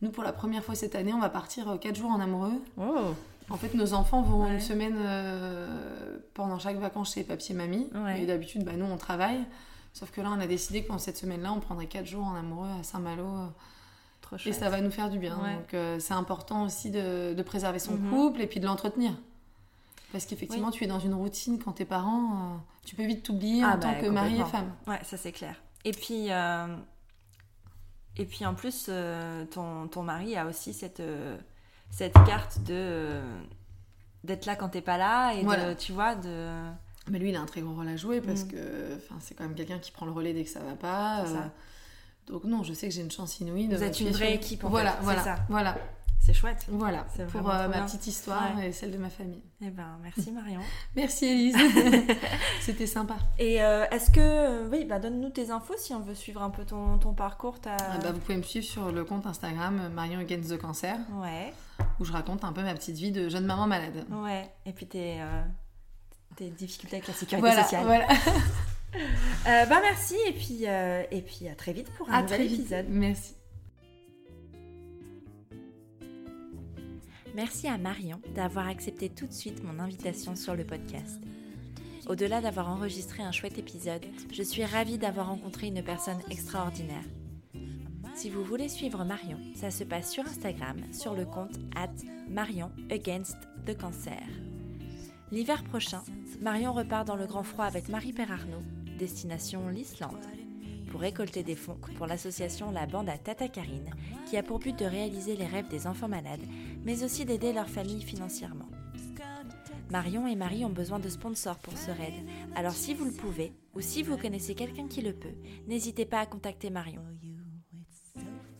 Speaker 2: nous, pour la première fois cette année, on va partir euh, quatre jours en amoureux.
Speaker 1: Oh.
Speaker 2: En fait, nos enfants vont une semaine pendant chaque vacances chez papy et mamie. Et d'habitude, bah, nous, on travaille. Sauf que là, on a décidé que pendant cette semaine-là, on prendrait quatre jours en amoureux à Saint-Malo. et ça va nous faire du bien. Donc, c'est important aussi de, préserver son mm-hmm. couple et puis de l'entretenir. Parce qu'effectivement, tu es dans une routine quand tes parents, euh, tu peux vite t'oublier ah en tant bah, que mari et femme.
Speaker 1: Ouais, ça c'est clair. Et puis, euh, et puis en plus, euh, ton, ton, mari a aussi cette, cette carte de d'être là quand t'es pas là et de, tu vois, de.
Speaker 2: Mais lui, il a un très gros rôle à jouer parce mm. que c'est quand même quelqu'un qui prend le relais dès que ça va pas. Donc non, je sais que j'ai une chance inouïe de.
Speaker 1: Vous êtes une vraie équipe. En
Speaker 2: voilà,
Speaker 1: fait.
Speaker 2: voilà,
Speaker 1: ça.
Speaker 2: voilà.
Speaker 1: C'est chouette.
Speaker 2: Voilà, pour euh, ma petite histoire et celle de ma famille.
Speaker 1: Eh ben, merci Marion. [laughs]
Speaker 2: merci Elise. [laughs] C'était sympa.
Speaker 1: Et euh, est-ce que, euh, oui, bah, donne-nous tes infos si on veut suivre un peu ton, ton parcours.
Speaker 2: Ah bah, vous pouvez me suivre sur le compte Instagram Marion Against the Cancer.
Speaker 1: Ouais.
Speaker 2: Où je raconte un peu ma petite vie de jeune maman malade.
Speaker 1: Ouais. Et puis tes, tes difficultés avec la sécurité sociale.
Speaker 2: Voilà. [laughs]
Speaker 1: bah merci et puis, et puis à très vite pour un nouvel épisode.
Speaker 2: Merci.
Speaker 1: Merci à Marion d'avoir accepté tout de suite mon invitation sur le podcast. Au-delà d'avoir enregistré un chouette épisode, je suis ravie d'avoir rencontré une personne extraordinaire. Si vous voulez suivre Marion, ça se passe sur Instagram sur le compte at Marion Against. L'hiver prochain, Marion repart dans le grand froid avec Marie-Père Arnaud, destination l'Islande pour récolter des fonds pour l'association La Bande à Tata Karine, qui a pour but de réaliser les rêves des enfants malades, mais aussi d'aider leur famille financièrement. Marion et Marie ont besoin de sponsors pour ce raid, alors si vous le pouvez, ou si vous connaissez quelqu'un qui le peut, n'hésitez pas à contacter Marion.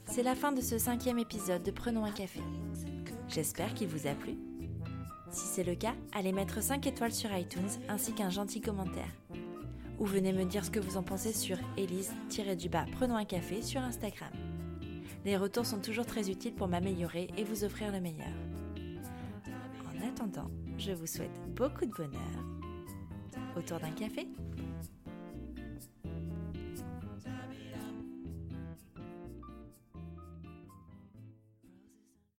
Speaker 1: C'est la fin de ce cinquième épisode de Prenons un café. J'espère qu'il vous a plu. Si c'est le cas, allez mettre 5 étoiles sur iTunes ainsi qu'un gentil commentaire ou venez me dire ce que vous en pensez sur Elise-du-bas Prenons un café sur Instagram. Les retours sont toujours très utiles pour m'améliorer et vous offrir le meilleur. En attendant, je vous souhaite beaucoup de bonheur autour d'un café?